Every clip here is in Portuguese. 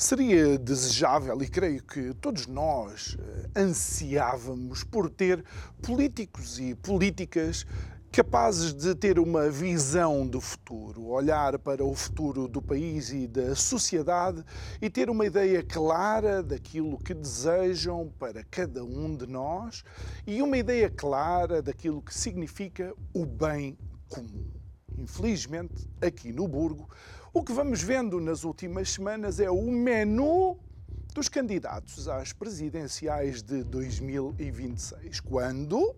Seria desejável, e creio que todos nós eh, ansiávamos por ter políticos e políticas capazes de ter uma visão do futuro, olhar para o futuro do país e da sociedade e ter uma ideia clara daquilo que desejam para cada um de nós e uma ideia clara daquilo que significa o bem comum. Infelizmente, aqui no Burgo, o que vamos vendo nas últimas semanas é o menu dos candidatos às presidenciais de 2026, quando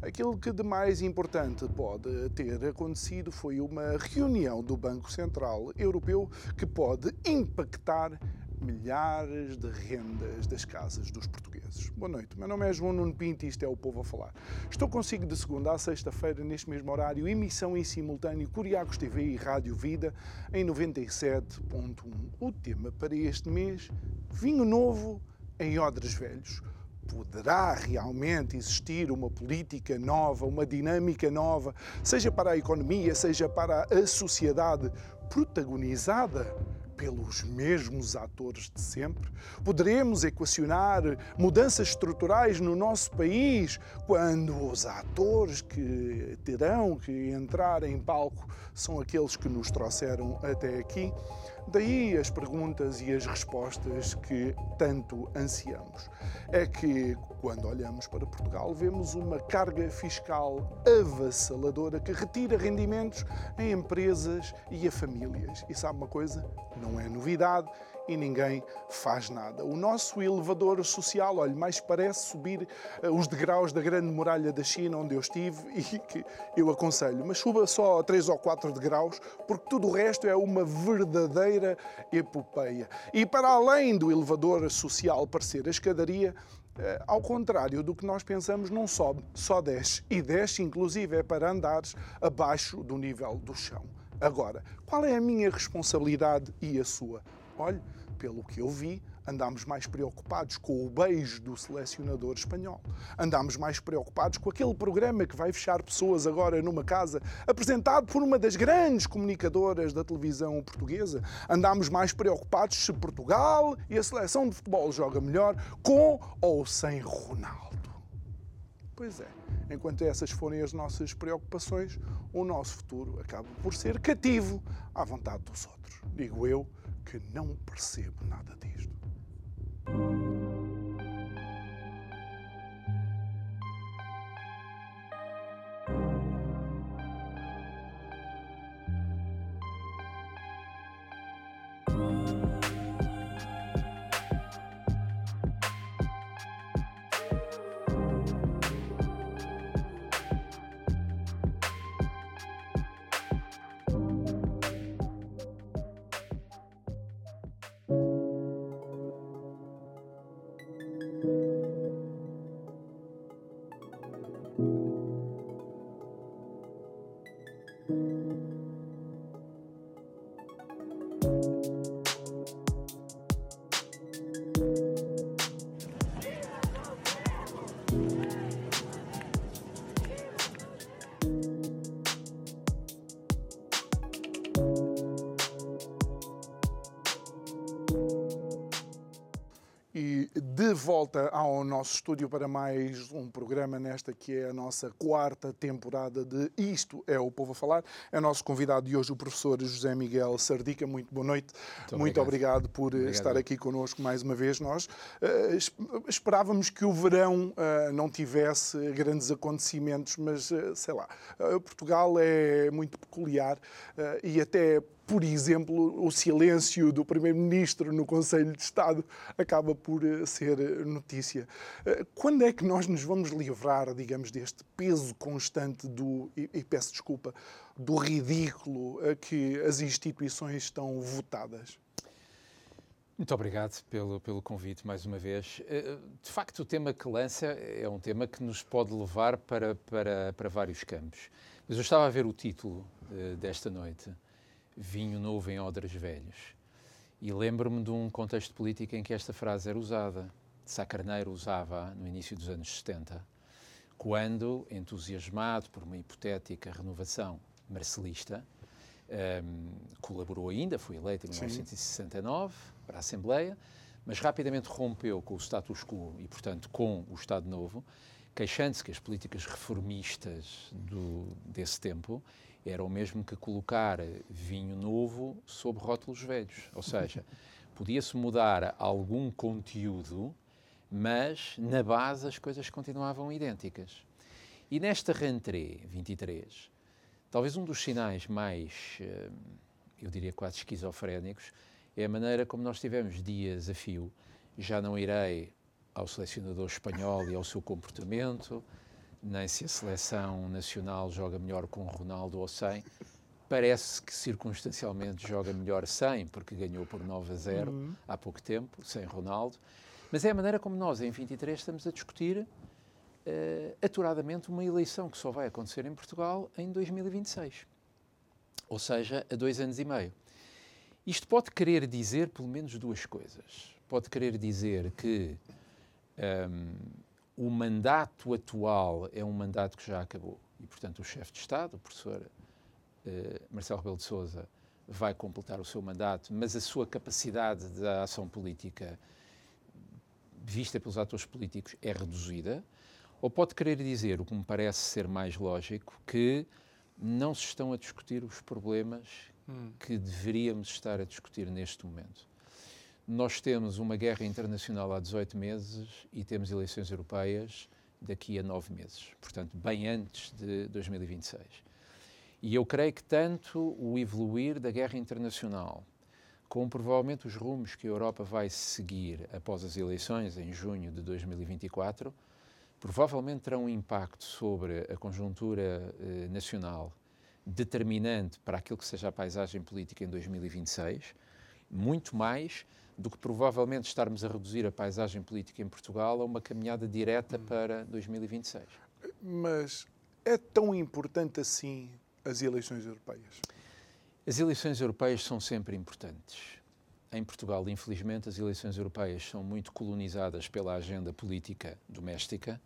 aquilo que de mais importante pode ter acontecido foi uma reunião do Banco Central Europeu que pode impactar milhares de rendas das casas dos portugueses. Boa noite, meu nome é João Nuno Pinto e isto é o Povo a Falar. Estou consigo de segunda a sexta-feira, neste mesmo horário, emissão em simultâneo Curiacos TV e Rádio Vida em 97.1. O tema para este mês, vinho novo em Odres Velhos poderá realmente existir uma política nova, uma dinâmica nova, seja para a economia, seja para a sociedade, protagonizada pelos mesmos atores de sempre? Poderemos equacionar mudanças estruturais no nosso país quando os atores que terão que entrar em palco são aqueles que nos trouxeram até aqui? Daí as perguntas e as respostas que tanto ansiamos. É que, quando olhamos para Portugal, vemos uma carga fiscal avassaladora que retira rendimentos a empresas e a famílias. E sabe uma coisa? Não é novidade e ninguém faz nada. O nosso elevador social, olha, mais parece subir eh, os degraus da grande muralha da China, onde eu estive e que eu aconselho, mas suba só 3 ou 4 degraus, porque tudo o resto é uma verdadeira epopeia. E para além do elevador social parecer a escadaria, eh, ao contrário do que nós pensamos, não sobe, só desce. E desce, inclusive, é para andares abaixo do nível do chão. Agora, qual é a minha responsabilidade e a sua? Olhe, pelo que eu vi, andámos mais preocupados com o beijo do selecionador espanhol. Andámos mais preocupados com aquele programa que vai fechar pessoas agora numa casa, apresentado por uma das grandes comunicadoras da televisão portuguesa. Andámos mais preocupados se Portugal e a seleção de futebol joga melhor com ou sem Ronaldo. Pois é, enquanto essas forem as nossas preocupações, o nosso futuro acaba por ser cativo à vontade dos outros. Digo eu, que não percebo nada disto. Volta ao nosso estúdio para mais um programa nesta que é a nossa quarta temporada de Isto é o Povo a Falar. É nosso convidado de hoje o professor José Miguel Sardica. Muito boa noite. Muito, Muito obrigado. por obrigado. estar aqui connosco mais uma vez. Nós uh, esperávamos que o verão uh, não tivesse grandes acontecimentos, mas uh, sei lá, Portugal é muito peculiar e até por exemplo, o silêncio do Primeiro-Ministro no Conselho de Estado acaba por eh, ser eh, notícia. Eh, quando é que nós nos vamos livrar, digamos, deste peso constante do, e, e peço desculpa, do ridículo a que as instituições estão votadas? Muito obrigado pelo, pelo convite mais uma vez. Eh, de facto, o tema que lança é um tema que nos pode levar para, para, para vários campos. Mas eu estava a ver o título uh, desta noite, Vinho Novo em Odres Velhos, e lembro-me de um contexto político em que esta frase era usada. Sá Carneiro usava no início dos anos 70, quando, entusiasmado por uma hipotética renovação marcelista, um, ehm, colaborou ainda, foi eleito em 1969 para a Assembleia, mas rapidamente rompeu com o status quo e, portanto, com o Estado Novo, queixando-se que as políticas reformistas do, desse tempo eram o mesmo que colocar vinho novo sob rótulos velhos. Ou seja, podia-se mudar algum conteúdo, mas na base as coisas continuavam idênticas. E nesta rentrée 23, Talvez um dos sinais mais, eh, eu diria quase esquizofrénicos, é a maneira como nós tivemos dias a fio. Já não irei ao selecionador espanhol e ao seu comportamento, nem se a seleção nacional joga melhor com Ronaldo ou sem. Parece que circunstancialmente joga melhor sem, porque ganhou por 9 a 0 uhum. há pouco tempo, sem Ronaldo. Mas é a maneira como nós, em 23, estamos a discutir uh, aturadamente uma eleição que só vai acontecer em Portugal em 2026. Ou seja, a dois anos e meio. Isto pode querer dizer pelo menos duas coisas. Pode querer dizer que um, ehm, o mandato atual é um mandato que já acabou e, portanto, o chefe de Estado, o professor uh, Marcelo Rebelo de Sousa, vai completar o seu mandato, mas a sua capacidade de ação política vista pelos atores políticos é reduzida. Ou pode querer dizer, o que me parece ser mais lógico, que não se estão a discutir os problemas hum. que deveríamos estar a discutir neste momento. Nós temos uma guerra internacional há 18 meses e temos eleições europeias daqui a 9 meses, portanto, bem antes de 2026. E eu creio que tanto o evoluir da guerra internacional, como provavelmente os rumos que a Europa vai seguir após as eleições em junho de 2024, provavelmente terão um impacto sobre a conjuntura eh, nacional determinante para aquilo que seja a paisagem política em 2026, muito mais do que provavelmente estarmos a reduzir a paisagem política em Portugal a uma caminhada direta hum. para 2026. Mas é tão importante assim as eleições europeias? As eleições europeias são sempre importantes. Em Portugal, infelizmente, as eleições europeias são muito colonizadas pela agenda política doméstica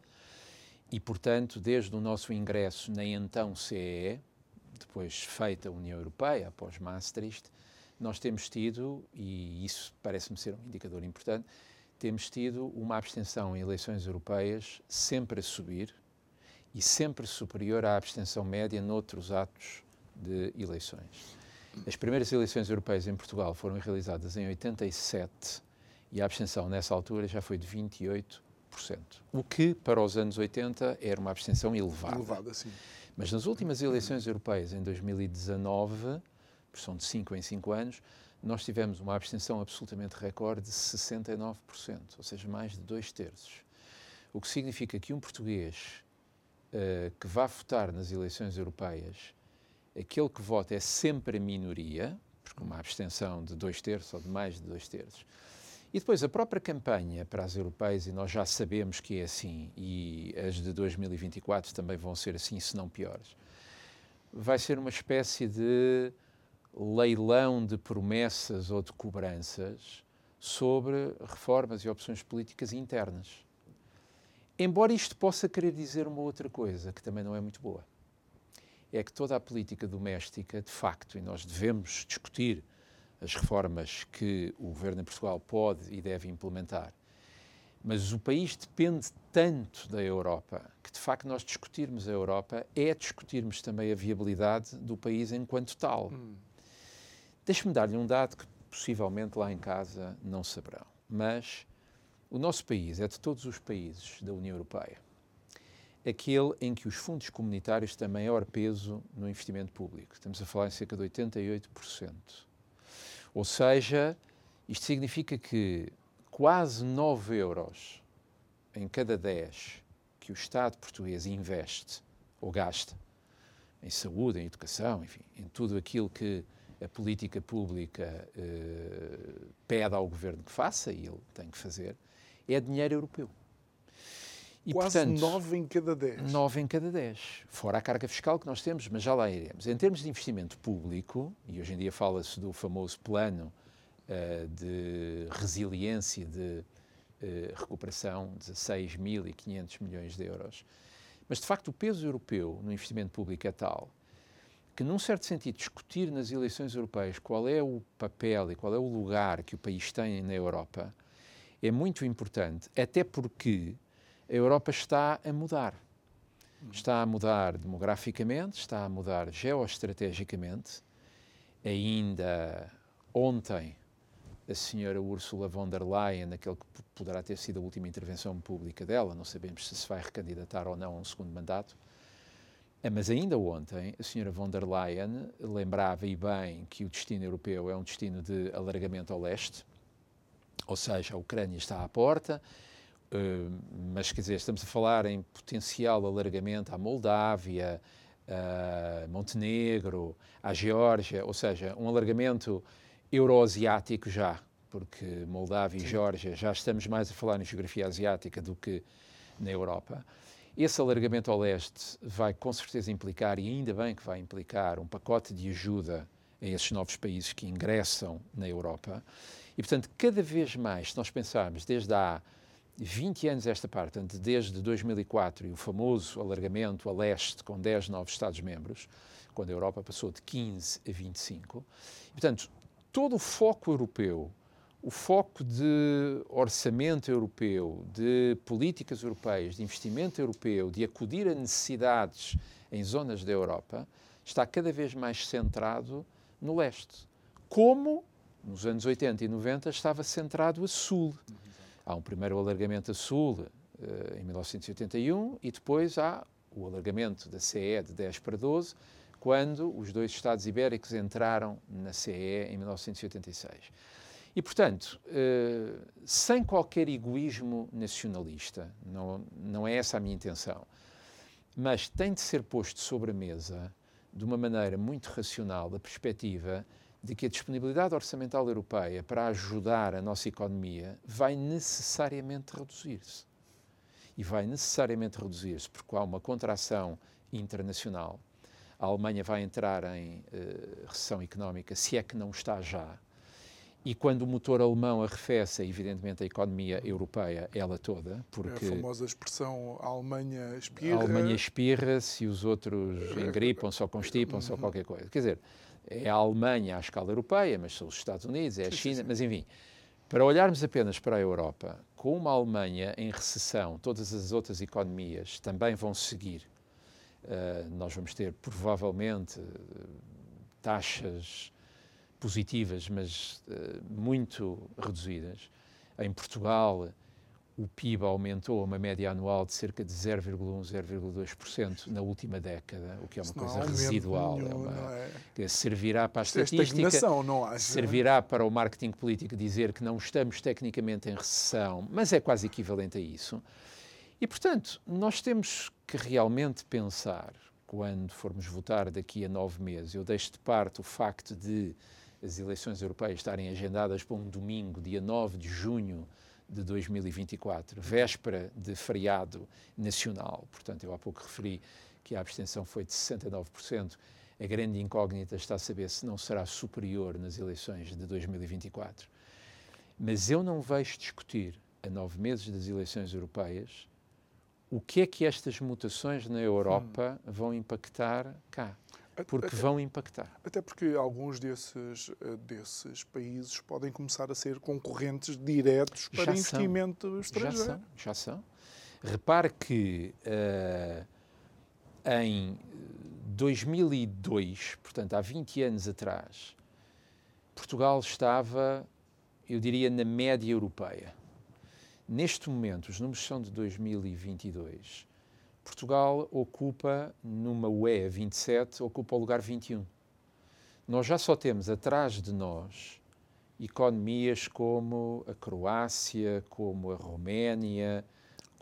e, portanto, desde o nosso ingresso na então CEE, depois feita a União Europeia, após Maastricht, nós temos tido, e isso parece-me ser um indicador importante, temos tido uma abstenção em eleições europeias sempre a subir e sempre superior à abstenção média noutros atos de eleições. As primeiras eleições europeias em Portugal foram realizadas em 87 e a abstenção nessa altura já foi de 28%. O que, para os anos 80, era uma abstenção elevada. Elevada, sim. Mas nas últimas eleições europeias, em 2019, são de 5 em 5 anos, nós tivemos uma abstenção absolutamente recorde de 69%, ou seja, mais de dois terços. O que significa que um português uh, que vá votar nas eleições europeias aquele que vota é sempre a minoria, porque uma abstenção de dois terços ou de mais de dois terços. E depois a própria campanha para as europeias, e nós já sabemos que é assim, e as de 2024 também vão ser assim, se não piores, vai ser uma espécie de leilão de promessas ou de cobranças sobre reformas e opções políticas internas. Embora isto possa querer dizer uma outra coisa, que também não é muito boa é que toda a política doméstica, de facto, e nós devemos discutir as reformas que o governo em Portugal pode e deve implementar, mas o país depende tanto da Europa que, de facto, nós discutirmos a Europa é discutirmos também a viabilidade do país enquanto tal. Hum. Deixe-me dar-lhe um dado que possivelmente lá em casa não saberão, mas o nosso país é de todos os países da União Europeia aquele em que os fundos comunitários têm maior peso no investimento público. Estamos a falar em cerca de 88%. Ou seja, isto significa que quase 9 euros em cada 10 que o Estado português investe ou gasta em saúde, em educação, enfim, em tudo aquilo que a política pública uh, pede ao governo que faça, e ele tem que fazer, é dinheiro europeu. E, Quase portanto, 9 em cada 10. 9 em cada 10. Fora a carga fiscal que nós temos, mas já lá iremos. Em termos de investimento público, e hoje em dia fala-se do famoso plano uh, de resiliência, de uh, recuperação, 16.500 milhões de euros. Mas, de facto, o peso europeu no investimento público é tal que, num certo sentido, discutir nas eleições europeias qual é o papel e qual é o lugar que o país tem na Europa é muito importante, até porque a Europa está a mudar. Está a mudar demograficamente, está a mudar geoestrategicamente. Ainda ontem, a senhora Ursula von der Leyen, naquele que poderá ter sido a última intervenção pública dela, não sabemos se se vai recandidatar ou não a um segundo mandato, eh, mas ainda ontem, a senhora von der Leyen lembrava e bem que o destino europeu é um destino de alargamento ao leste, ou seja, a Ucrânia está à porta, mas quer dizer, estamos a falar em potencial alargamento à Moldávia, a Montenegro, à Geórgia, ou seja, um alargamento euroasiático já, porque Moldávia Sim. e Geórgia já estamos mais a falar em geografia asiática do que na Europa. Esse alargamento ao leste vai com certeza implicar, e ainda bem que vai implicar, um pacote de ajuda a esses novos países que ingressam na Europa. E, portanto, cada vez mais, se nós pensarmos desde há 20 anos esta parte, desde 2004 e o famoso alargamento a leste com 10 novos Estados-membros, quando a Europa passou de 15 a 25, e, portanto, todo o foco europeu o foco de orçamento europeu, de políticas europeias, de investimento europeu, de acudir a necessidades em zonas da Europa, está cada vez mais centrado no leste. Como nos anos 80 e 90 estava centrado a sul. Há um primeiro alargamento a sul uh, em 1981 e depois há o alargamento da CE de 10 para 12, quando os dois Estados ibéricos entraram na CE em 1986. E, portanto, eh, sem qualquer egoísmo nacionalista, não, não é essa a minha intenção, mas tem de ser posto sobre a mesa, de uma maneira muito racional, a perspectiva de que a disponibilidade orçamental europeia para ajudar a nossa economia vai necessariamente reduzir-se. E vai necessariamente reduzir-se porque há uma contração internacional. A Alemanha vai entrar em uh, recessão económica, se é que não está já e quando o motor alemão arrefece, evidentemente, a economia europeia, ela toda, porque... É a famosa expressão a Alemanha espirra... A Alemanha espirra se os outros engripam-se ou constipam-se ou qualquer coisa. Quer dizer, é a Alemanha à escala europeia, mas são os Estados Unidos, é a China, mas enfim, para olharmos apenas para a Europa, com uma Alemanha em recessão, todas as outras economias também vão seguir. Uh, nós vamos ter, provavelmente, taxas positivas, mas uh, muito reduzidas. Em Portugal, o PIB aumentou a uma média anual de cerca de 0,1, 0,2% na última década, o que é uma coisa residual. Nenhum, é uma, é? Servirá para a Isso é estatística, é servirá para o marketing político dizer que não estamos tecnicamente em recessão, mas é quase equivalente a isso. E, portanto, nós temos que realmente pensar, quando formos votar daqui a nove meses, eu deixo de parte o facto de as eleições europeias estarem agendadas para um domingo, dia 9 de junho de 2024, véspera de feriado nacional. Portanto, eu há pouco referi que a abstenção foi de 69%. A grande incógnita está a saber se não será superior nas eleições de 2024. Mas eu não vejo discutir, a nove meses das eleições europeias, o que é que estas mutações na Europa hum. vão impactar cá. Porque até, vão impactar. Até porque alguns desses, eh, desses países podem começar a ser concorrentes diretos para já investimento são. estrangeiro. Já são, já são. Repare que uh, em 2002, portanto há 20 anos atrás, Portugal estava, eu diria, na média europeia. Neste momento, os números são de 2022 Portugal ocupa, numa UE 27, ocupa o lugar 21. Nós já só temos atrás de nós economias como a Croácia, como a Roménia,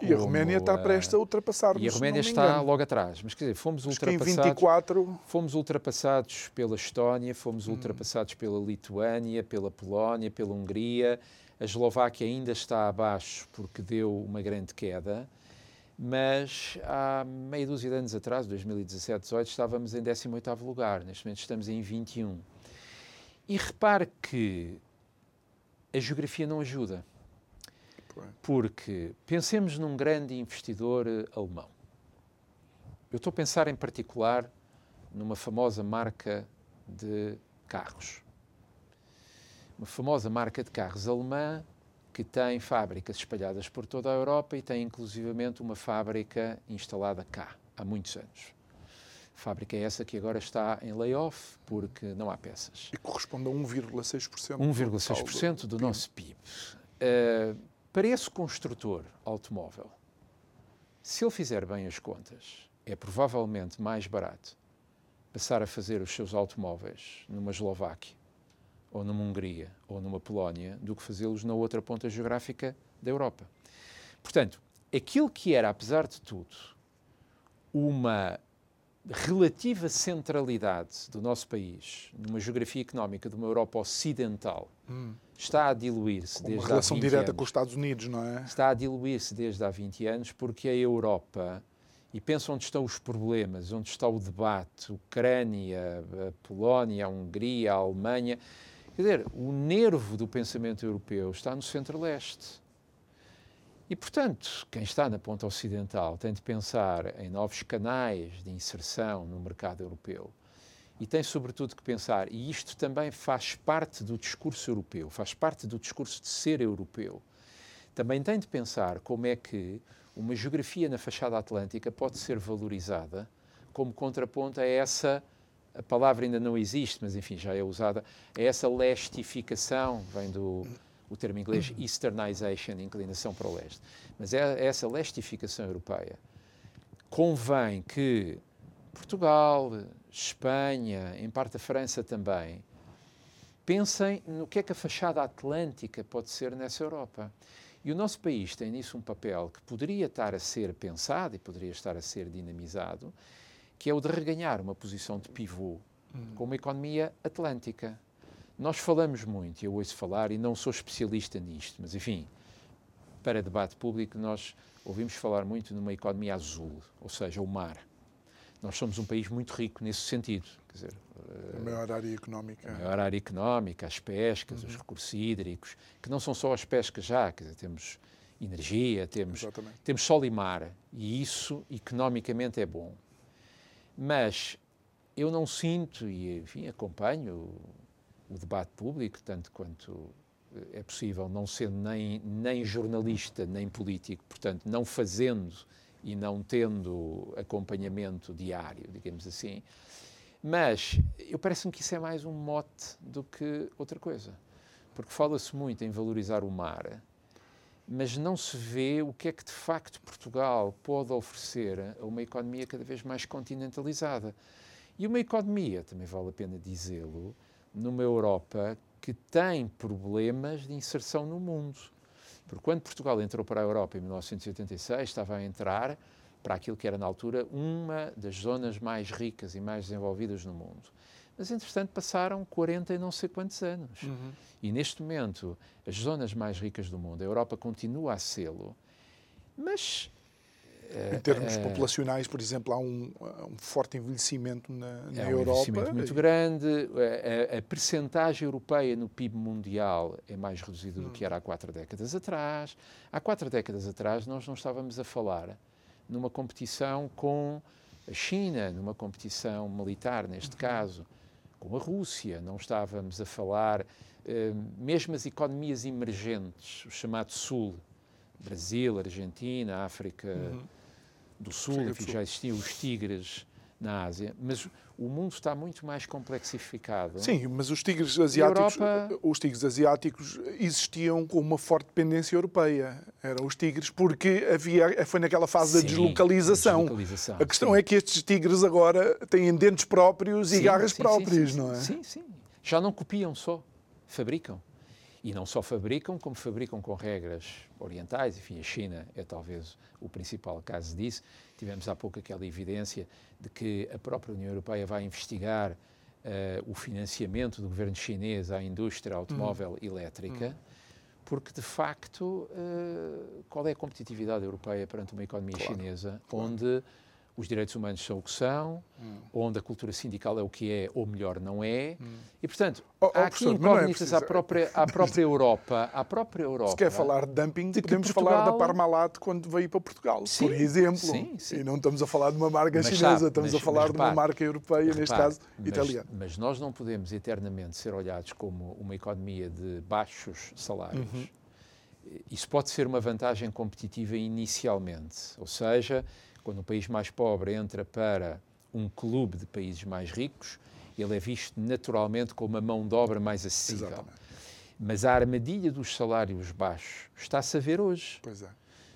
E a Roménia está prestes a ultrapassar-nos. E a Roménia está logo atrás. Mas quer dizer, fomos ultrapassados. 24... Fomos ultrapassados pela Estónia, fomos hum. ultrapassados pela Lituânia, pela Polónia, pela Hungria. A Eslováquia ainda está abaixo porque deu uma grande queda. Mas há meia dúzia de anos atrás, 2017, 2018, estávamos em 18º lugar. Neste momento estamos em 21. E repare que a geografia não ajuda. Porque pensemos num grande investidor eh, alemão. Eu estou a pensar em particular numa famosa marca de carros. Uma famosa marca de carros alemã que tem fábricas espalhadas por toda a Europa e tem inclusivamente uma fábrica instalada cá, há muitos anos. fábrica é essa que agora está em layoff porque não há peças. E corresponde a 1,6%. 1,6% do, do nosso PIB. Uh, para esse construtor automóvel, se ele fizer bem as contas, é provavelmente mais barato passar a fazer os seus automóveis numa Eslováquia, ou numa Hungria, ou numa Polónia, do que fazê-los na outra ponta geográfica da Europa. Portanto, aquilo que era, apesar de tudo, uma relativa centralidade do nosso país numa geografia económica de uma Europa ocidental hum. está a diluir-se desde uma relação direta anos. com os Estados Unidos, não é? Está a diluir-se desde há 20 anos porque a Europa, e pensa onde estão os problemas, onde está o debate, Ucrânia, a Polónia, a Hungria, a Alemanha, quer dizer, o nervo do pensamento europeu está no centro-leste. E, portanto, quem está na ponta ocidental tem de pensar em novos canais de inserção no mercado europeu e tem, sobretudo, que pensar, e isto também faz parte do discurso europeu, faz parte do discurso de ser europeu, também tem de pensar como é que uma geografia na fachada atlântica pode ser valorizada como contraponto a essa a palavra ainda não existe, mas enfim, já é usada, a essa lestificação, vem do o termo inglês uhum. Easternization, inclinação para o leste. Mas é essa lestificação europeia. Convém que Portugal, Espanha, em parte a França também, pensem no que é que a fachada atlântica pode ser nessa Europa. E o nosso país tem nisso um papel que poderia estar a ser pensado e poderia estar a ser dinamizado, que é o de reganhar uma posição de pivô uhum. com uma economia atlântica. Nós falamos muito, eu ouço falar, e não sou especialista nisto, mas enfim, para debate público, nós ouvimos falar muito numa economia azul, ou seja, o mar. Nós somos um país muito rico nesse sentido. Quer dizer, a maior área económica. A maior área económica, as pescas, uhum. os recursos hídricos, que não são só as pescas já, quer dizer, temos energia, temos, temos sol e mar, e isso economicamente é bom. Mas eu não sinto, e enfim, acompanho o debate público, tanto quanto eh, é possível, não sendo nem, nem jornalista, nem político, portanto, não fazendo e não tendo acompanhamento diário, digamos assim. Mas eu parece-me que isso é mais um mote do que outra coisa. Porque fala-se muito em valorizar o mar, mas não se vê o que é que de facto Portugal pode oferecer a uma economia cada vez mais continentalizada. E uma economia, também vale a pena dizê-lo, numa Europa que tem problemas de inserção no mundo. Porque quando Portugal entrou para a Europa em 1986, estava a entrar para aquilo que era na altura uma das zonas mais ricas e mais desenvolvidas no mundo. Mas, entretanto, passaram 40 e não sei quantos anos. Uhum. E, neste momento, as zonas mais ricas do mundo, a Europa continua a sê-lo, mas em termos uh, populacionais, por exemplo, há um, um forte envelhecimento na, na é um Europa. envelhecimento muito grande. A, a, a percentagem europeia no PIB mundial é mais reduzida hum. do que era há quatro décadas atrás. Há quatro décadas atrás, nós não estávamos a falar numa competição com a China, numa competição militar, neste uhum. caso, com a Rússia. Não estávamos a falar, uh, mesmo as economias emergentes, o chamado Sul, Brasil, Argentina, África. Uhum do Sul, enfim, já existiam os tigres na Ásia, mas o mundo está muito mais complexificado. Sim, mas os tigres asiáticos, Europa... os tigres asiáticos existiam com uma forte dependência europeia. Eram os tigres porque havia foi naquela fase sim, da deslocalização. deslocalização. A questão sim. é que estes tigres agora têm dentes próprios sim, e garras próprias, não é? Sim, sim. Já não copiam só, fabricam. E não só fabricam, como fabricam com regras orientais. Enfim, a China é talvez o principal caso disso. Tivemos há pouco aquela evidência de que a própria União Europeia vai investigar uh, o financiamento do governo chinês à indústria automóvel hum. elétrica. Hum porque de facto, uh, qual é a competitividade europeia perante uma economia claro, chinesa, claro. onde os direitos humanos são o que são, hum. onde a cultura sindical é o que é, ou melhor, não é. Hum. E, portanto, oh, oh, há aqui é incógnitas é à, própria, à própria Europa. À própria Europa. Se quer falar de dumping, de podemos Portugal... falar da Parmalat quando veio para Portugal, sim, por exemplo. Sim, sim. E não estamos a falar de uma marca mas, chinesa, sabe, estamos mas, a falar de uma marca europeia, repare, neste caso, mas, italiana. Mas nós não podemos eternamente ser olhados como uma economia de baixos salários. Uhum. Isso pode ser uma vantagem competitiva inicialmente, ou seja, quando um país mais pobre entra para um clube de países mais ricos, ele é visto naturalmente como uma mão de obra mais acessível. Exatamente. Mas a armadilha dos salários baixos está-se a ver hoje. Pois é.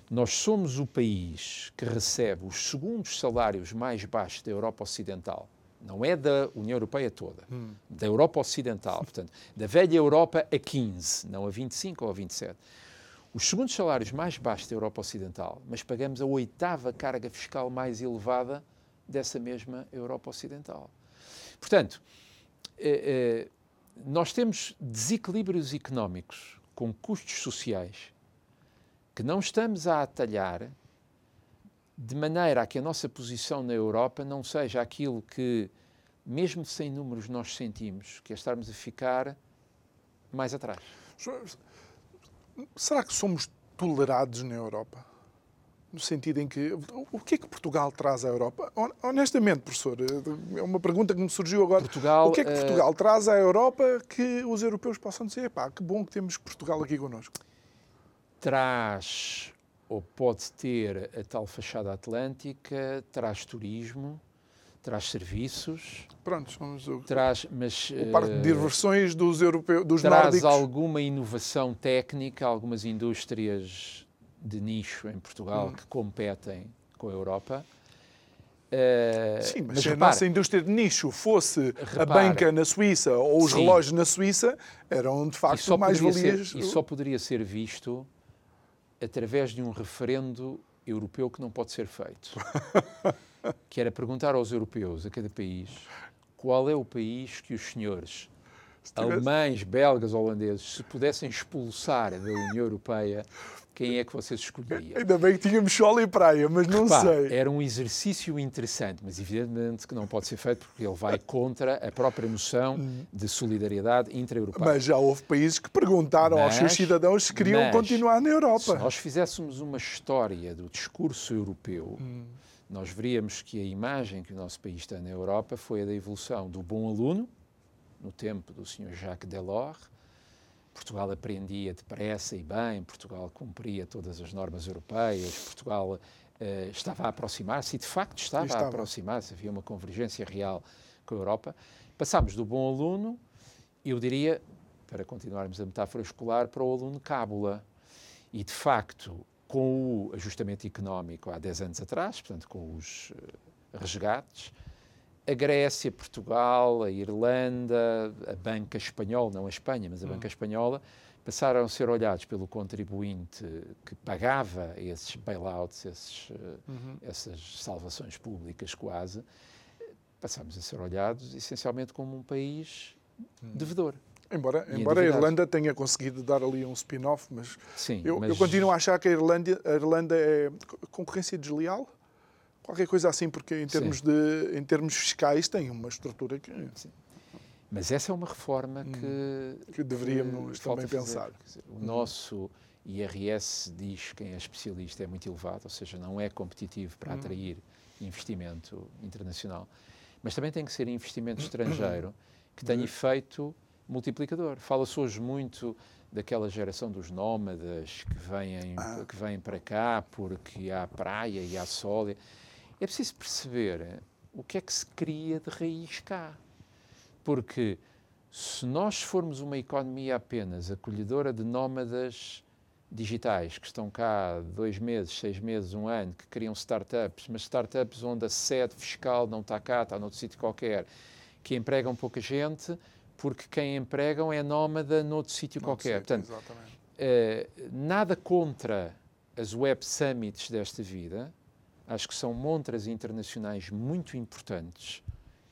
Nós somos o país que recebe os segundos salários mais baixos da Europa Ocidental. Não é da União Europeia toda, hum. da Europa Ocidental. Portanto, da velha Europa a 15, não a 25 ou a 27 os segundos salários mais baixos da Europa Ocidental, mas pagamos a oitava carga fiscal mais elevada dessa mesma Europa Ocidental. Portanto, eh, eh, nós temos desequilíbrios económicos com custos sociais que não estamos a atalhar de maneira a que a nossa posição na Europa não seja aquilo que, mesmo sem números, nós sentimos, que é estarmos a ficar mais atrás. Será que somos tolerados na Europa? No sentido em que. O que é que Portugal traz à Europa? Honestamente, professor, é uma pergunta que me surgiu agora. Portugal, o que é que eh, Portugal uh... traz à Europa que os europeus possam dizer, pá, que bom que temos Portugal aqui connosco? Traz, ou pode ter, a tal fachada atlântica, traz turismo, traz serviços. Pronto, somos o, traz, mas, o parque de diversões dos europeus, dos traz nórdicos. alguma inovação técnica, algumas indústrias de nicho em Portugal hum. que competem com a Europa. Uh, Sim, mas, mas se repara, a nossa indústria de nicho fosse repara, a banca na Suíça ou os sim, relógios na Suíça, eram de facto mais valias. Ser, e só poderia ser visto através de um referendo europeu que não pode ser feito. que era perguntar aos europeus, a cada país, qual é o país que os senhores alemães, belgas, holandeses, se pudessem expulsar da União Europeia, quem é que vocês escolheriam? Ainda bem que tínhamos sol e praia, mas não Repá, sei. Era um exercício interessante, mas evidentemente que não pode ser feito porque ele vai contra a própria noção de solidariedade intra-europeia. Mas já houve países que perguntaram mas, aos seus cidadãos se queriam mas, continuar na Europa. Se nós fizéssemos uma história do discurso europeu, hum nós veríamos que a imagem que o nosso país tem na Europa foi a da evolução do bom aluno, no tempo do Sr. Jacques Delors. Portugal aprendia depressa e bem, Portugal cumpria todas as normas europeias, Portugal uh, estava a aproximar-se, e de facto estava, estava. a aproximar-se, havia uma convergência real com a Europa. Passámos do bom aluno, eu diria, para continuarmos a metáfora escolar, para o aluno cábula. E, de facto, com o ajustamento económico há 10 anos atrás, portanto, com os eh, resgates, a Grécia, Portugal, a Irlanda, a banca espanhola, não a Espanha, mas a banca hum. espanhola, passaram a ser olhados pelo contribuinte que pagava esses bailouts, esses, eh, uhum. essas salvações públicas quase, passámos a ser olhados essencialmente como um país hum. devedor. Embora, embora a Irlanda tenha conseguido dar ali um spin-off, mas, Sim, eu, mas eu continuo a achar que a Irlanda, a Irlanda é concorrência desleal? Qualquer coisa assim, porque em termos, de, em termos fiscais tem uma estrutura que. Sim. Mas essa é uma reforma hum, que, que deveríamos que também pensar. Dizer, o nosso IRS diz quem é especialista é muito elevado, ou seja, não é competitivo para hum. atrair investimento internacional. Mas também tem que ser investimento estrangeiro que tenha efeito multiplicador. Fala-se hoje muito daquela geração dos nómadas que vêm, ah. que vêm para cá porque há praia e há sol. É preciso perceber o que é que se cria de raiz cá. Porque se nós formos uma economia apenas acolhedora de nómadas digitais que estão cá dois meses, seis meses, um ano, que criam startups, mas startups onde a sede fiscal não está cá, está noutro sítio qualquer, que empregam pouca gente, porque quem empregam é nómada noutro sítio qualquer. Sítio, Portanto, uh, nada contra as Web Summits desta vida, acho que são montras internacionais muito importantes.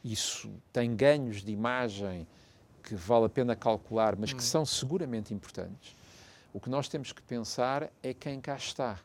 Isso tem ganhos de imagem que vale a pena calcular, mas que hum. são seguramente importantes. O que nós temos que pensar é quem cá está.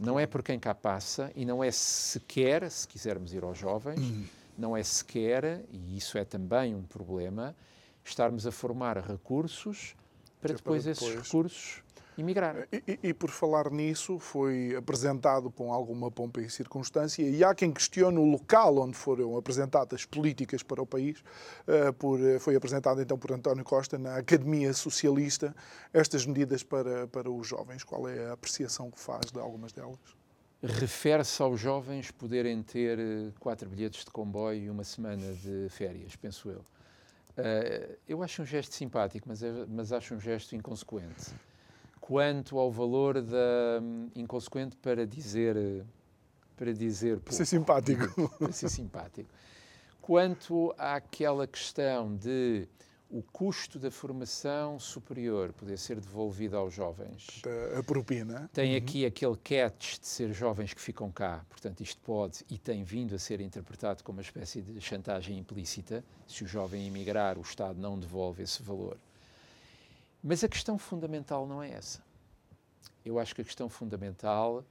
Não é por quem cá passa e não é sequer, se quisermos ir aos jovens, hum. não é sequer, e isso é também um problema, estarmos a formar recursos para depois, para depois esses recursos emigrar. E, e, e, por falar nisso, foi apresentado com alguma pompa e circunstância, e há quem questione o local onde foram apresentadas políticas para o país. Uh, por, eh, foi apresentado então por António Costa na Academia Socialista estas medidas para, para os jovens. Qual é a apreciação que faz de algumas delas? Refere-se aos jovens poderem ter eh, quatro bilhetes de comboio e uma semana de férias, penso eu. Uh, eu acho um gesto simpático, mas, é, mas acho um gesto inconsequente. Quanto ao valor da um, inconsequente para dizer para dizer para ser simpático. Para ser simpático. Quanto àquela questão de o custo da formação superior poder ser devolvido aos jovens. A propina. Tem uhum. aqui aquele catch de ser jovens que ficam cá. Portanto, isto pode e tem vindo a ser interpretado como uma espécie de chantagem implícita. Se o jovem emigrar, o Estado não devolve esse valor. Mas a questão fundamental não é essa. Eu acho que a questão fundamental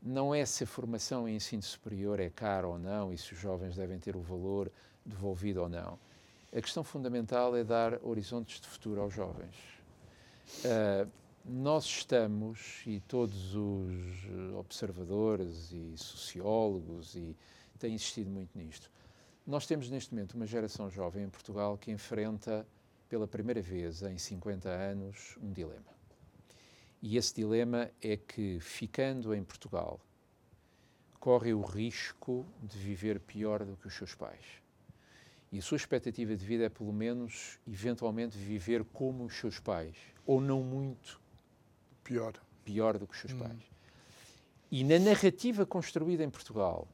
não é se a formação em ensino superior é cara ou não e se os jovens devem ter o valor devolvido ou não. A questão fundamental é dar horizontes de futuro aos jovens. Uh, nós estamos, e todos os observadores e sociólogos, e têm insistido muito nisto, nós temos neste momento uma geração jovem em Portugal que enfrenta pela primeira vez em 50 anos, um dilema. E esse dilema é que, ficando em Portugal, corre o risco de viver pior do que os seus pais. E a sua expectativa de vida é, pelo menos, eventualmente, viver como os seus pais, ou não muito pior, pior do que os seus hum. pais. E na narrativa construída em Portugal,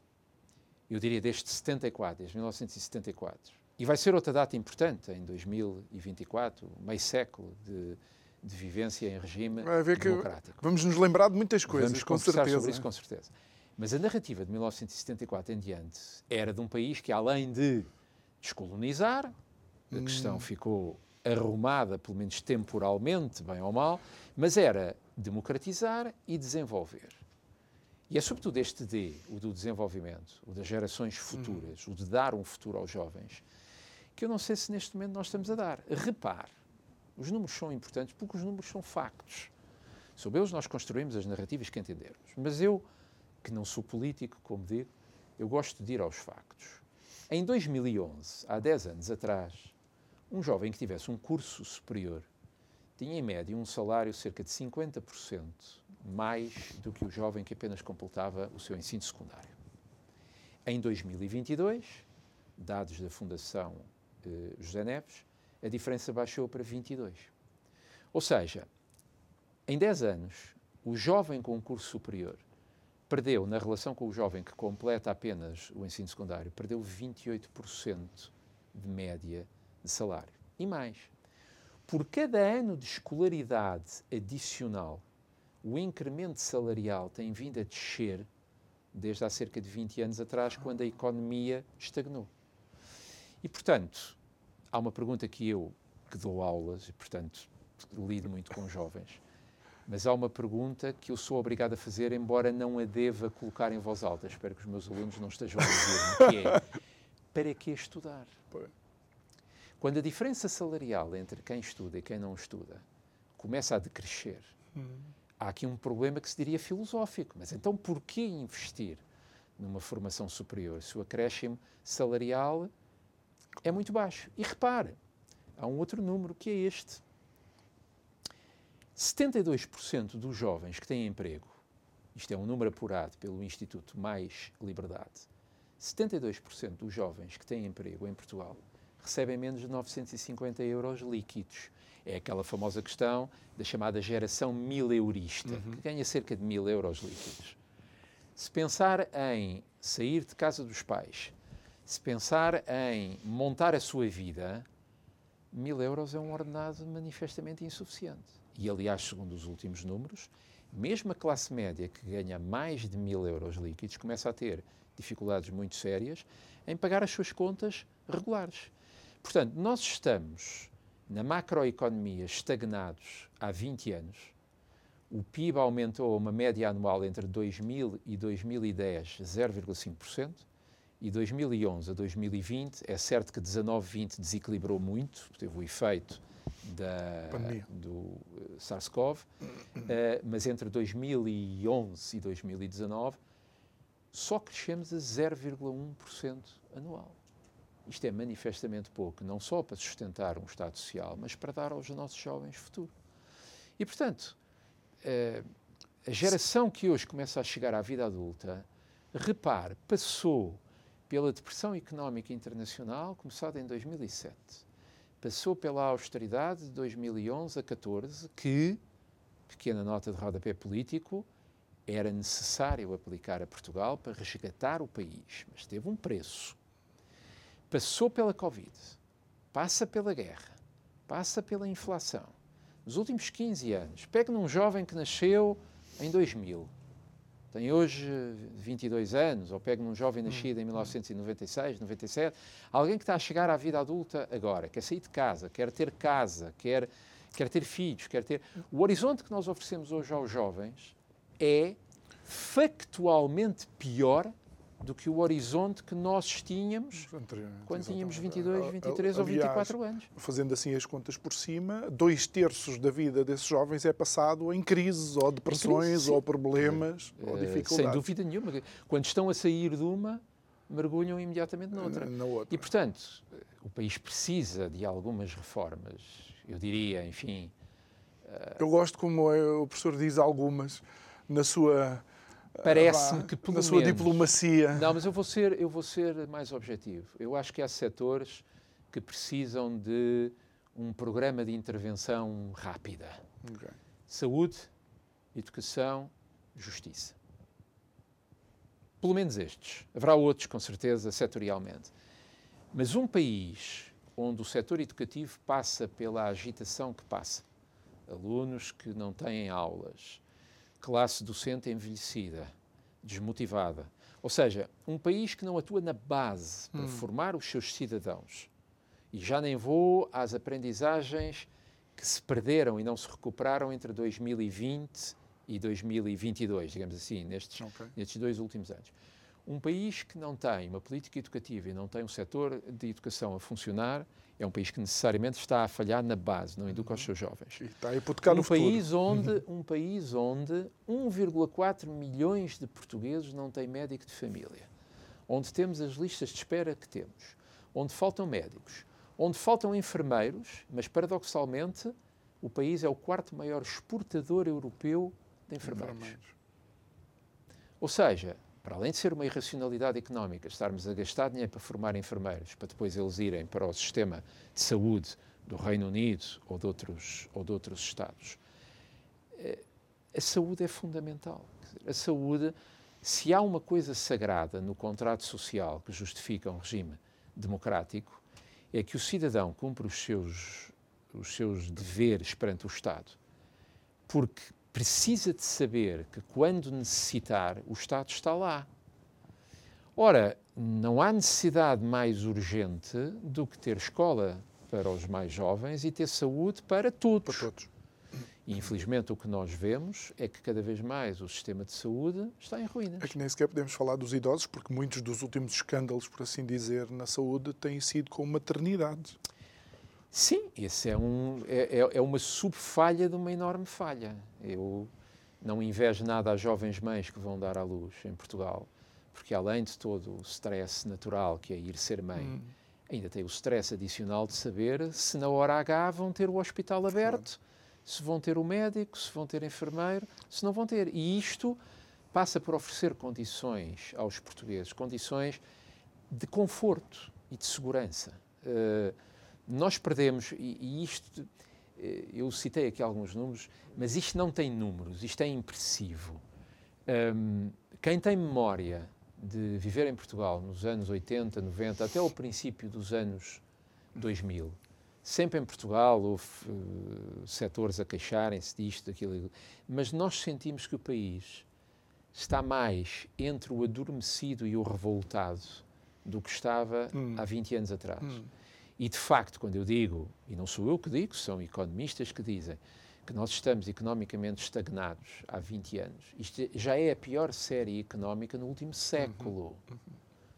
eu diria desde 74, desde 1974, e vai ser outra data importante em 2024, meio século de, de vivência em regime democrático. vamos nos lembrar de muitas coisas, vamos com certeza. sobre isso, com certeza. Mas a narrativa de 1974 em diante era de um país que, além de descolonizar, a hum. questão ficou arrumada, pelo menos temporalmente, bem ou mal, mas era democratizar e desenvolver. E é sobretudo este D, o do desenvolvimento, o das gerações futuras, hum. o de dar um futuro aos jovens, que eu não sei se neste momento nós estamos a dar. Repare, os números são importantes porque os números são factos. Sobre eles nós construímos as narrativas que entendermos. Mas eu, que não sou político, como digo, eu gosto de ir aos factos. Em 2011, há 10 anos atrás, um jovem que tivesse um curso superior tinha em média um salário cerca de 50% mais do que o jovem que apenas completava o seu ensino secundário. Em 2022, dados da Fundação eh, José Neves, a diferença baixou para 22. Ou seja, em 10 anos, o jovem com um curso superior perdeu, na relação com o jovem que completa apenas o ensino secundário, perdeu 28% de média de salário. E mais, por cada ano de escolaridade adicional, o incremento salarial tem vindo a descer desde há cerca de 20 anos atrás, quando a economia estagnou. E, portanto, há uma pergunta que eu, que dou aulas e, portanto, lido muito com jovens, mas há uma pergunta que eu sou obrigado a fazer, embora não a deva colocar em voz alta. Espero que os meus alunos não estejam a dizer que é para que estudar? Quando a diferença salarial entre quem estuda e quem não estuda começa a decrescer, hum. há aqui um problema que se diria filosófico. Mas então, por que investir numa formação superior se o acréscimo salarial é muito baixo. E repare, há um outro número que é este. 72% dos jovens que têm emprego, isto é um número apurado pelo Instituto Mais Liberdade, 72% dos jovens que têm emprego em Portugal recebem menos de 950 euros líquidos. É aquela famosa questão da chamada geração mileurista, uhum. que ganha cerca de mil euros líquidos. Se pensar em sair de casa dos pais, se pensar em montar a sua vida, mil euros é um ordenado manifestamente insuficiente. E, aliás, segundo os últimos números, mesmo a classe média que ganha mais de mil euros líquidos começa a ter dificuldades muito sérias em pagar as suas contas regulares. Portanto, nós estamos na macroeconomia estagnados há 20 anos. O PIB aumentou uma média anual entre 2000 e 2010 0,5% e 2011 a 2020 é certo que 19-20 desequilibrou muito, teve o efeito da, do eh, SARS-CoV, uh, mas entre 2011 e 2019 só crescemos a 0,1% anual. Isto é manifestamente pouco, não só para sustentar um Estado social, mas para dar aos nossos jovens futuro. E, portanto, uh, a geração que hoje começa a chegar à vida adulta, repare, passou pela depressão económica internacional, começada em 2007 passou pela austeridade de 2011 a 14, que, pequena nota de rodapé político, era necessário aplicar a Portugal para resgatar o país, mas teve um preço. Passou pela Covid, passa pela guerra, passa pela inflação. Nos últimos 15 anos, pegue num jovem que nasceu em 2000, tem hoje 22 anos, ou pego num jovem nascido em 1996, 97, alguém que está a chegar à vida adulta agora, quer sair de casa, quer ter casa, quer, quer ter filhos, quer ter. O horizonte que nós oferecemos hoje aos jovens é factualmente pior do que o horizonte que nós tínhamos quando tínhamos 22, 23 ou 24 anos. Fazendo assim as contas por cima, dois terços da vida desses jovens é passado em crises, ou depressões, ou problemas, é, ou dificuldades. Sem dúvida nenhuma. Quando estão a sair de uma, mergulham imediatamente noutra. Na, na outra. E, portanto, o país precisa de algumas reformas. Eu diria, enfim... Eu gosto como o professor diz algumas na sua Parece-me que pelo na sua menos, diplomacia. Não, mas eu vou ser eu vou ser mais objetivo. Eu acho que há setores que precisam de um programa de intervenção rápida. Okay. Saúde, educação, justiça. Pelo menos estes. Haverá outros, com certeza, setorialmente. Mas um país onde o setor educativo passa pela agitação que passa, alunos que não têm aulas, classe docente envelhecida, desmotivada. Ou seja, um país que não atua na base para hum. formar os seus cidadãos. E já nem vou às aprendizagens que se perderam e não se recuperaram entre 2020 e 2022, digamos assim, nestes, okay. nestes dois últimos anos. Um país que não tem uma política educativa e não tem um setor de educação a funcionar é um país que necessariamente está a falhar na base, não educa os seus jovens. E está a hipotecar um no país futuro. onde Um país onde 1,4 milhões de portugueses não têm médico de família, onde temos as listas de espera que temos, onde faltam médicos, onde faltam enfermeiros, mas paradoxalmente o país é o quarto maior exportador europeu de enfermeiros. enfermeiros. Ou seja, para além de ser uma irracionalidade económica, estarmos a gastar dinheiro para formar enfermeiros, para depois eles irem para o sistema de saúde do Reino Unido ou de outros, ou de outros Estados, eh, a saúde é fundamental. A saúde, se há uma coisa sagrada no contrato social que justifica um regime democrático, é que o cidadão cumpre os seus, os seus deveres perante o Estado, porque precisa de saber que quando necessitar, o Estado está lá. Ora, não há necessidade mais urgente do que ter escola para os mais jovens e ter saúde para todos. Para todos. E, infelizmente, o que nós vemos é que cada vez mais o sistema de saúde está em ruínas. É que nem sequer podemos falar dos idosos, porque muitos dos últimos escândalos, por assim dizer, na saúde têm sido com maternidade. Sim, esse é, um, é, é, é uma subfalha de uma enorme falha. Eu não invejo nada às jovens mães que vão dar à luz em Portugal, porque além de todo o stress natural que é ir ser mãe, hum. ainda tem o stress adicional de saber se na hora H vão ter o hospital aberto, claro. se vão ter o médico, se vão ter enfermeiro, se não vão ter. E isto passa por oferecer condições aos portugueses, condições de conforto e de segurança. Uh, nós perdemos, e, e isto, eh, eu citei aqui alguns números, mas isto não tem números, isto é impressivo. Um, quem tem memória de viver em Portugal nos anos 80, 90, até o princípio dos anos 2000, Sempre em Portugal houve uh, setores a queixarem-se disto, daquilo, mas nós sentimos que o país está mais entre o adormecido e o revoltado do que estava hum. há 20 anos atrás. Hum. E de facto, quando eu digo, e não sou eu que digo, são economistas que dizem que nós estamos economicamente estagnados há 20 anos, isto já é a pior série económica no último século. Uhum. Uhum.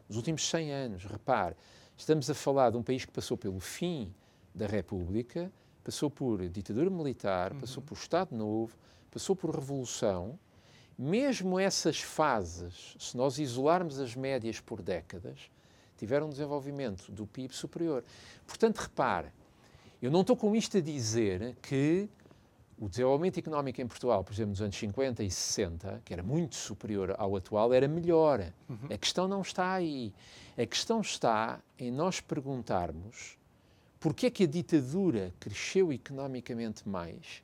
Nos últimos 100 anos. Repare, estamos a falar de um país que passou pelo fim da República, passou por ditadura militar, uhum. passou por Estado Novo, passou por revolução. Mesmo essas fases, se nós isolarmos as médias por décadas, tiveram um desenvolvimento do PIB superior. Portanto, repare, eu não estou com isto a dizer que o desenvolvimento económico em Portugal, por exemplo, nos anos 50 e 60, que era muito superior ao atual, era melhor. Uhum. A questão não está aí. A questão está em nós perguntarmos porque é que a ditadura cresceu economicamente mais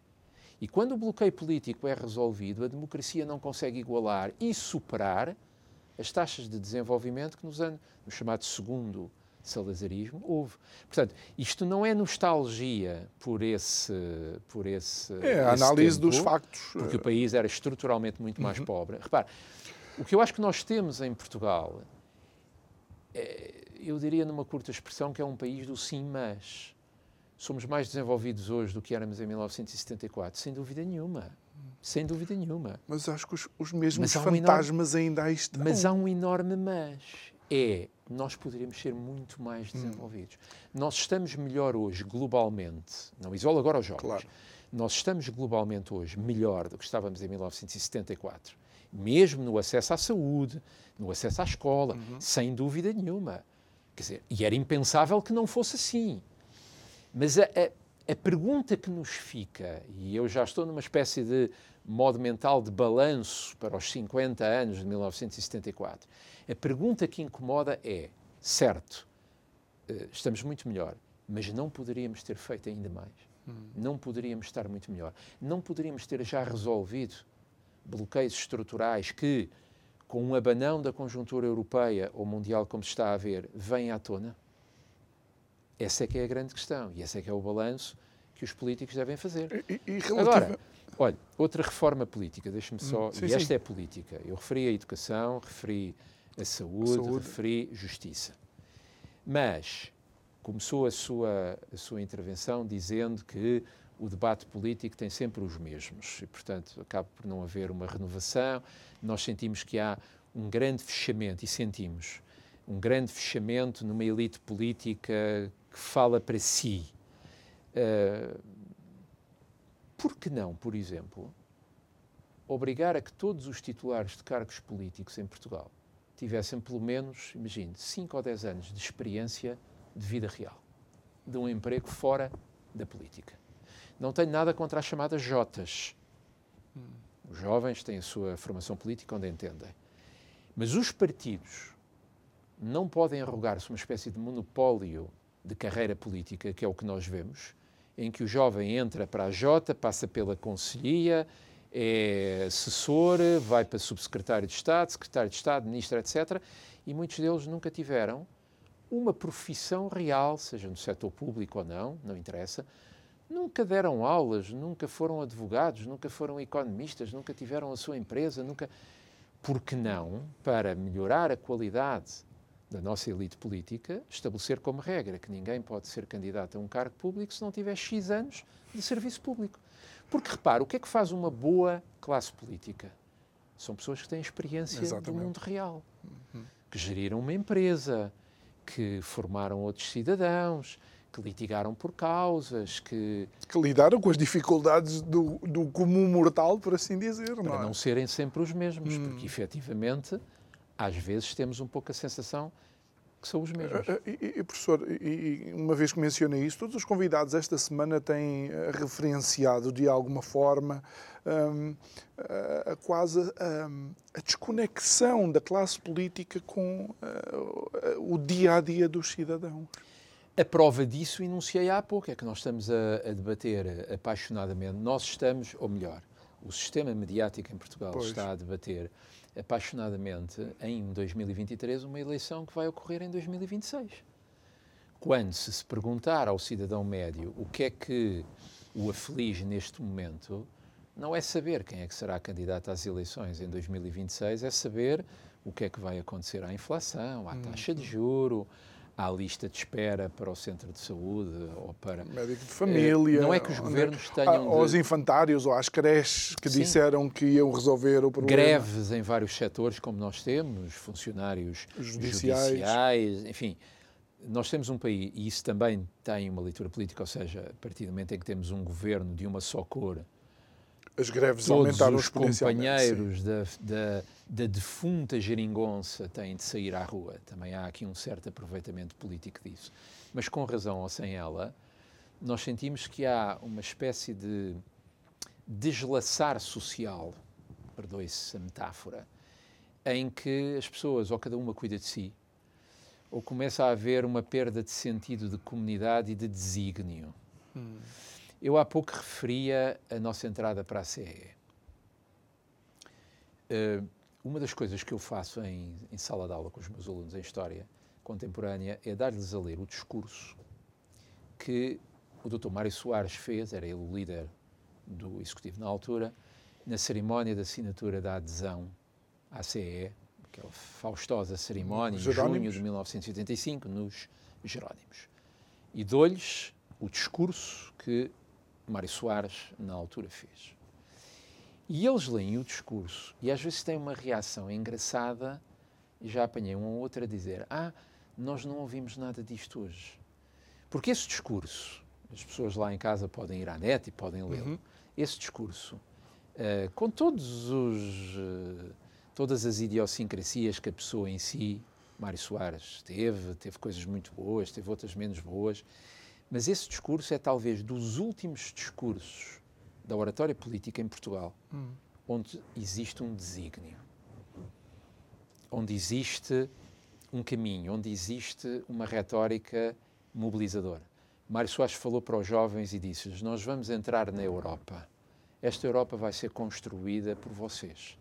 e quando o bloqueio político é resolvido, a democracia não consegue igualar e superar as taxas de desenvolvimento que nos anos, no chamado segundo salazarismo, houve. Portanto, isto não é nostalgia por esse. Por esse é a análise tempo, dos factos. Porque o país era estruturalmente muito mais uhum. pobre. Repare, o que eu acho que nós temos em Portugal, é, eu diria numa curta expressão, que é um país do sim, mas. Somos mais desenvolvidos hoje do que éramos em 1974, sem dúvida nenhuma. Sem dúvida nenhuma. Mas acho que os, os mesmos fantasmas um enorme, ainda aí estão. Mas há um enorme mas. É, nós poderíamos ser muito mais hum. desenvolvidos. Hum. Nós estamos melhor hoje, globalmente, não isola agora os jovens, claro. nós estamos globalmente hoje melhor do que estávamos em 1974. Mesmo no acesso à saúde, no acesso à escola, uhum. sem dúvida nenhuma. Quer dizer, e era impensável que não fosse assim. Mas a, a, a pergunta que nos fica, e eu já estou numa espécie de modo mental de balanço para os 50 anos de 1974. A pergunta que incomoda é: certo, eh, estamos muito melhor, mas não poderíamos ter feito ainda mais? Hum. Não poderíamos estar muito melhor? Não poderíamos ter já resolvido bloqueios estruturais que, com um abanão da conjuntura europeia ou mundial, como se está a ver, vêm à tona? Essa é que é a grande questão e esse é que é o balanço que os políticos devem fazer. E, e relativa... Agora, Olha, outra reforma política, deixe-me só. Hum, sim, e esta sim. é política. Eu referi a educação, referi a saúde, saúde, referi justiça. Mas começou a sua, a sua intervenção dizendo que o debate político tem sempre os mesmos e, portanto, acaba por não haver uma renovação. Nós sentimos que há um grande fechamento, e sentimos, um grande fechamento numa elite política que fala para si. Uh, por que não, por exemplo, obrigar a que todos os titulares de cargos políticos em Portugal tivessem pelo menos, imagine, 5 ou 10 anos de experiência de vida real, de um emprego fora da política. Não tenho nada contra as chamadas Jotas. Os jovens têm a sua formação política onde entendem. Mas os partidos não podem arrogar-se uma espécie de monopólio de carreira política, que é o que nós vemos, em que o jovem entra para a Jota, passa pela Conselhia, é assessor, vai para subsecretário de Estado, secretário de Estado, ministro, etc. E muitos deles nunca tiveram uma profissão real, seja no setor público ou não, não interessa. Nunca deram aulas, nunca foram advogados, nunca foram economistas, nunca tiveram a sua empresa, nunca. Por que não, para melhorar a qualidade da nossa elite política estabelecer como regra que ninguém pode ser candidato a um cargo público se não tiver X anos de serviço público. Porque repara, o que é que faz uma boa classe política? São pessoas que têm experiência Exatamente. do mundo real, uhum. que geriram uma empresa, que formaram outros cidadãos, que litigaram por causas, que... Que lidaram com as dificuldades do, do comum mortal, por assim dizer. Para não, é? não serem sempre os mesmos, hum. porque efetivamente às vezes temos um pouco a sensação que são os mesmos. Eh, eh, e, e professor, e, uma vez que mencionei isso, todos os convidados esta semana têm eh, referenciado de alguma forma um, a, a quase um, a desconexão da classe política com uh, o dia a dia dos cidadãos. A prova disso enunciei há pouco, é que nós estamos a, a debater apaixonadamente. Nós estamos, ou melhor, o sistema mediático em Portugal pois. está a debater apaixonadamente em 2023 uma eleição que vai ocorrer em 2026. quando se se perguntar ao cidadão médio o que é que o aflige neste momento, não é saber quem é que será candidato às eleições em 2026, é saber o que é que vai acontecer à inflação, à taxa de juro, à lista de espera para o centro de saúde ou para médico de família. Não é que os governos tenham de... aos infantários ou às creches que Sim. disseram que iam resolver o problema. Greves em vários setores como nós temos, funcionários judiciais, judiciais enfim. Nós temos um país, e isso também tem uma leitura política, ou seja, a partir do momento em que temos um governo de uma só cor, as greves todos aumentaram os companheiros da, da, da, defunta geringonça têm de sair à rua. Também há aqui um certo aproveitamento político disso. Mas com razão ou sem ela, nós sentimos que há uma espécie de deslaçar social, perdoe-se a metáfora, em que as pessoas, ou cada uma cuida de si, ou começa a haver uma perda de sentido de comunidade e de desígnio. Hum. Eu há pouco referia a nossa entrada para a CE. Uh, uma das coisas que eu faço em, em, sala de aula com os meus alunos em História Contemporânea é dar-lhes a ler o discurso que o Dr. Mário Soares fez, era ele o líder do Executivo na altura, na cerimónia da assinatura da adesão à CE, aquela faustosa cerimónia, em junho de 1985, nos Jerónimos. E dou-lhes o discurso que Mário Soares, na altura, fez. E eles leem o discurso e às vezes têm uma reação engraçada, e já apanhei um ou outro a dizer: Ah, nós não ouvimos nada disto hoje. Porque esse discurso, as pessoas lá em casa podem ir à net e podem lê-lo, uhum. esse discurso, uh, com todos os. Uh, todas as idiosincrasias que a pessoa em si, Mário Soares, teve, teve coisas muito boas, teve outras menos boas, mas esse discurso é talvez dos últimos discursos da oratória política em Portugal hum. onde existe um desígnio, onde existe um caminho, onde existe uma retórica mobilizadora. Mário Soares falou para os jovens e disse-lhes: Nós vamos entrar na Europa. Esta Europa vai ser construída por vocês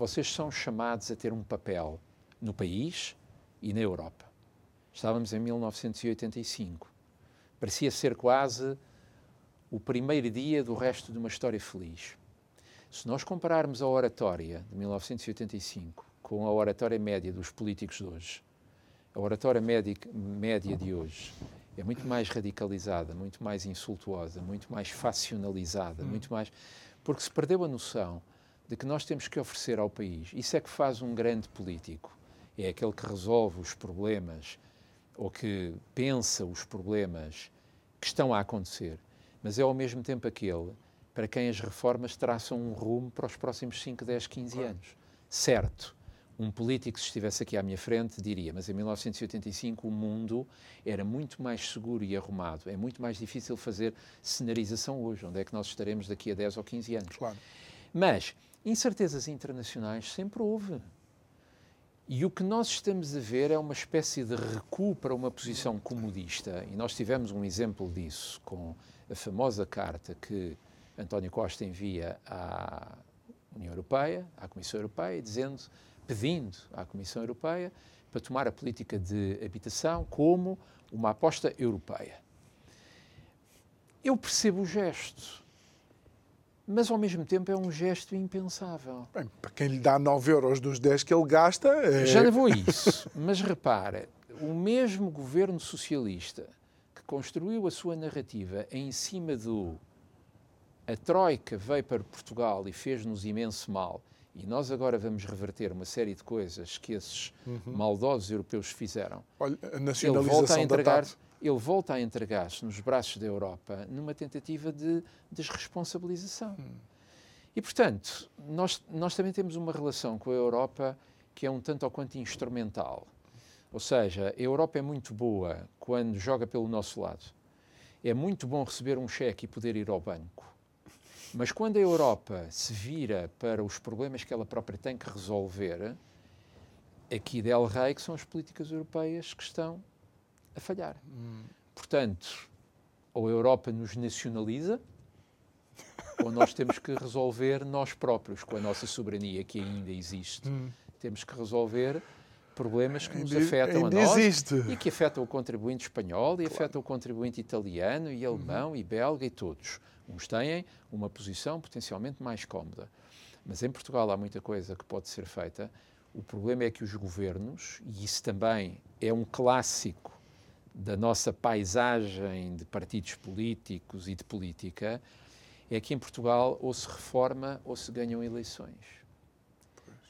vocês são chamados a ter um papel no país e na Europa. Estávamos em 1985. Parecia ser quase o primeiro dia do resto de uma história feliz. Se nós compararmos a oratória de 1985 com a oratória média dos políticos de hoje, a oratória média de hoje é muito mais radicalizada, muito mais insultuosa, muito mais facionalizada, muito mais. Porque se perdeu a noção de que nós temos que oferecer ao país. Isso é que faz um grande político. É aquele que resolve os problemas ou que pensa os problemas que estão a acontecer, mas é ao mesmo tempo aquele para quem as reformas traçam um rumo para os próximos 5, 10, 15 anos. Certo, um político, se estivesse aqui à minha frente, diria: Mas em 1985 o mundo era muito mais seguro e arrumado. É muito mais difícil fazer cenarização hoje. Onde é que nós estaremos daqui a 10 ou 15 anos? Claro. Mas Incertezas internacionais sempre houve. E o que nós estamos a ver é uma espécie de recuo para uma posição comodista. E nós tivemos um exemplo disso com a famosa carta que António Costa envia à União Europeia, à Comissão Europeia, dizendo, pedindo à Comissão Europeia para tomar a política de habitação como uma aposta europeia. Eu percebo o gesto mas ao mesmo tempo é um gesto impensável. Bem, para quem lhe dá 9 euros dos 10 que ele gasta. É... Já levou isso, mas repara, o mesmo governo socialista que construiu a sua narrativa em cima do a Troika veio para Portugal e fez-nos imenso mal, e nós agora vamos reverter uma série de coisas que esses uhum. maldosos europeus fizeram. Olha, a nacionalização ele volta a entregar, da ele volta a entregar-se nos braços da Europa numa tentativa de desresponsabilização. Hum. E, portanto, nós, nós também temos uma relação com a Europa que é um tanto ou quanto instrumental. Ou seja, a Europa é muito boa quando joga pelo nosso lado. É muito bom receber um cheque e poder ir ao banco. Mas quando a Europa se vira para os problemas que ela própria tem que resolver, aqui del rei que são as políticas europeias que estão a falhar. Hum. Portanto, ou a Europa nos nacionaliza, ou nós temos que resolver nós próprios, com a nossa soberania que ainda existe. Hum. Temos que resolver problemas que nos afetam a nós existe. e que afetam o contribuinte espanhol e afetam o contribuinte italiano e alemão e belga e todos. Uns têm uma posição potencialmente mais cómoda. Mas em Portugal há muita coisa que pode ser feita. O problema é que os governos, e isso também é um clássico da nossa paisagem de partidos políticos e de política, é que em Portugal ou se reforma ou se ganham eleições.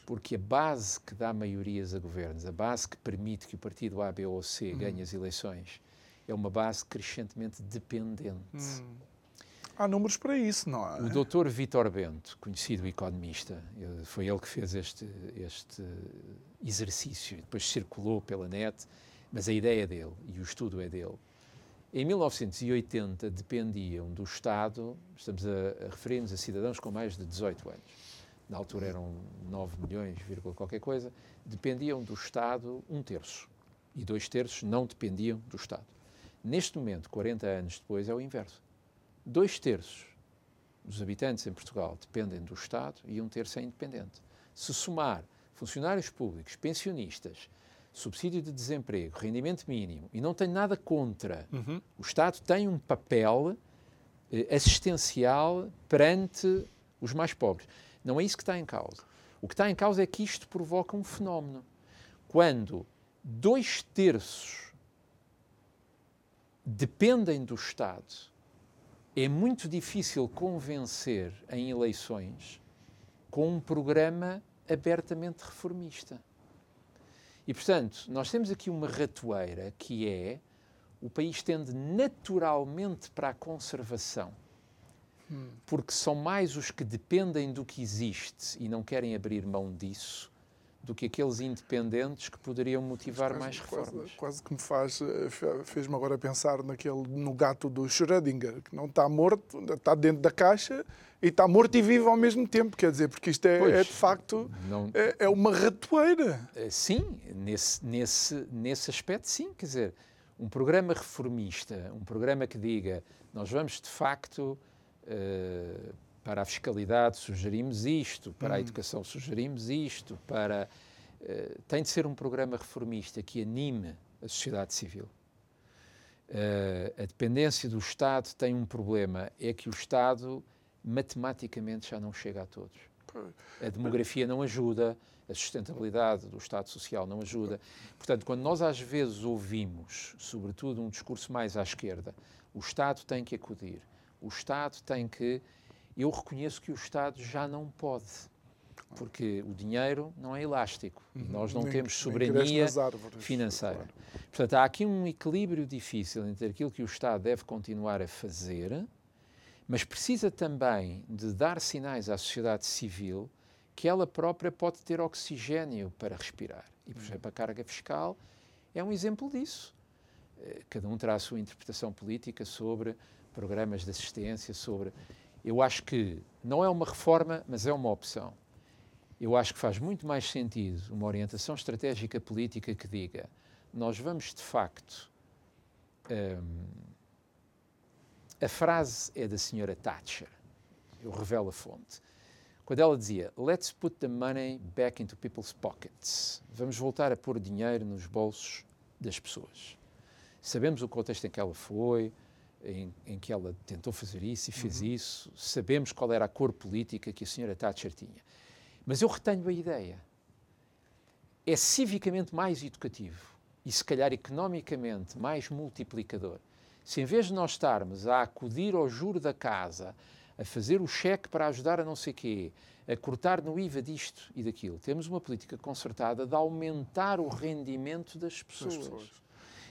Porque a base que dá maiorias a governos, a base que permite que o partido A, B ou C ganhe as eleições, é uma base crescentemente dependente. Há números para isso, não há? O doutor Vítor Bento, conhecido economista, foi ele que fez este, este exercício, depois circulou pela net, mas a ideia dele e o estudo é dele. Em 1980 dependiam do Estado, estamos a, a referir-nos a cidadãos com mais de 18 anos, na altura eram 9 milhões, qualquer coisa, dependiam do Estado um terço e dois terços não dependiam do Estado. Neste momento, 40 anos depois, é o inverso. Dois terços dos habitantes em Portugal dependem do Estado e um terço é independente. Se somar funcionários públicos, pensionistas, subsídio de desemprego, rendimento mínimo, e não tenho nada contra, o Estado tem um papel eh, assistencial perante os mais pobres. Não é isso que está em causa. O que está em causa é que isto provoca um fenómeno. Quando dois terços dependem do Estado, é muito difícil convencer em eleições com um programa abertamente reformista. E, portanto, nós temos aqui uma ratoeira que é o país tende naturalmente para a conservação, porque são mais os que dependem do que existe e não querem abrir mão disso do que aqueles independentes que poderiam motivar mais Quase- reformas. Quase, que me faz, eh, fe- fez-me agora pensar naquele, no gato do Schrödinger, que não está morto, está dentro da caixa e está morto e vivo ao mesmo tempo. Quer dizer, porque isto é, Pois, é, de facto não- é, é uma ratoeira. Eh, Sim, nesse, nesse, nesse aspecto, sim. Quer dizer, um programa reformista, um programa que diga nós vamos de facto eh, para a fiscalidade sugerimos isto, para a educação sugerimos isto, para. eh, tem de ser um programa reformista que anime a sociedade civil. Eh, a dependência do Estado tem um problema, é que o Estado matematicamente já não chega a todos. A demografia não ajuda, a sustentabilidade do Estado Social não ajuda. Portanto, quando nós às vezes ouvimos, sobretudo um discurso mais à esquerda, o Estado tem que acudir, o Estado tem que. Eu reconheço que o Estado já não pode, porque o dinheiro não é elástico e nós não Nem- temos soberania árvores, financeira. claro. Portanto, há aqui um equilíbrio difícil entre aquilo que o Estado deve continuar a fazer, mas precisa também de dar sinais à sociedade civil que ela própria pode ter oxigênio para respirar. E, por exemplo, a carga fiscal é um exemplo disso. Eh, Cada um terá a sua interpretação política sobre programas de assistência, sobre. Eu acho que não é uma reforma, mas é uma opção. Eu acho que faz muito mais sentido uma orientação estratégica política que diga nós vamos de facto. hum, a frase é da senhora Thatcher, eu revelo a fonte, quando ela dizia Let's put the money back into people's pockets. Vamos voltar a pôr dinheiro nos bolsos das pessoas. Sabemos o contexto em que ela foi, em, em que ela tentou fazer isso e fez isso, sabemos qual era a cor política que a senhora Thatcher tinha. Mas eu retenho a ideia. É civicamente mais educativo e, se calhar, economicamente mais multiplicador. Se em vez de nós estarmos a acudir ao juro da casa, a fazer o cheque para ajudar a não sei quê, a cortar no IVA disto e daquilo, temos uma política concertada de aumentar o rendimento das pessoas. pessoas.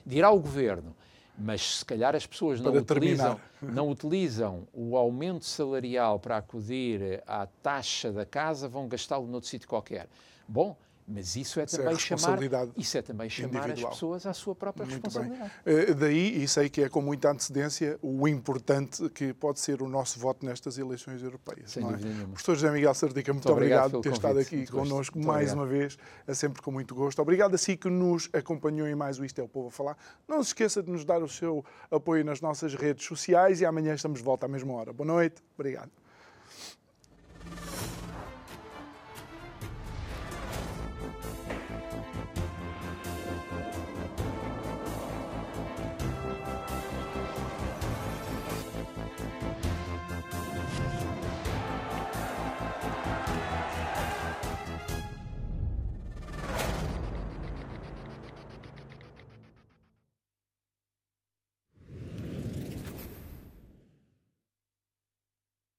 De ir ao governo, mas se calhar as pessoas não utilizam, terminar. não utilizam o aumento salarial para acudir à taxa da casa, vão gastá-lo noutro sítio qualquer. Bom, mas isso é Isso é também chamar, isso é também chamar as individual. pessoas à sua própria Muito bem. responsabilidade. Eh, Daí, e sei que é com muita antecedência, o importante que pode ser o nosso voto nestas eleições europeias. Sem não é? dúvida nenhuma. Professor José Miguel Sardica, muito, Muito obrigado por ter pelo estado convite. aqui Muito gosto. connosco Muito mais uma vez, é sempre com muito gosto. Obrigado a si que nos acompanhou em mais o Isto é o Povo a Falar. Não se esqueça de nos dar o seu apoio nas nossas redes sociais e amanhã estamos de volta à mesma hora. Boa noite, obrigado.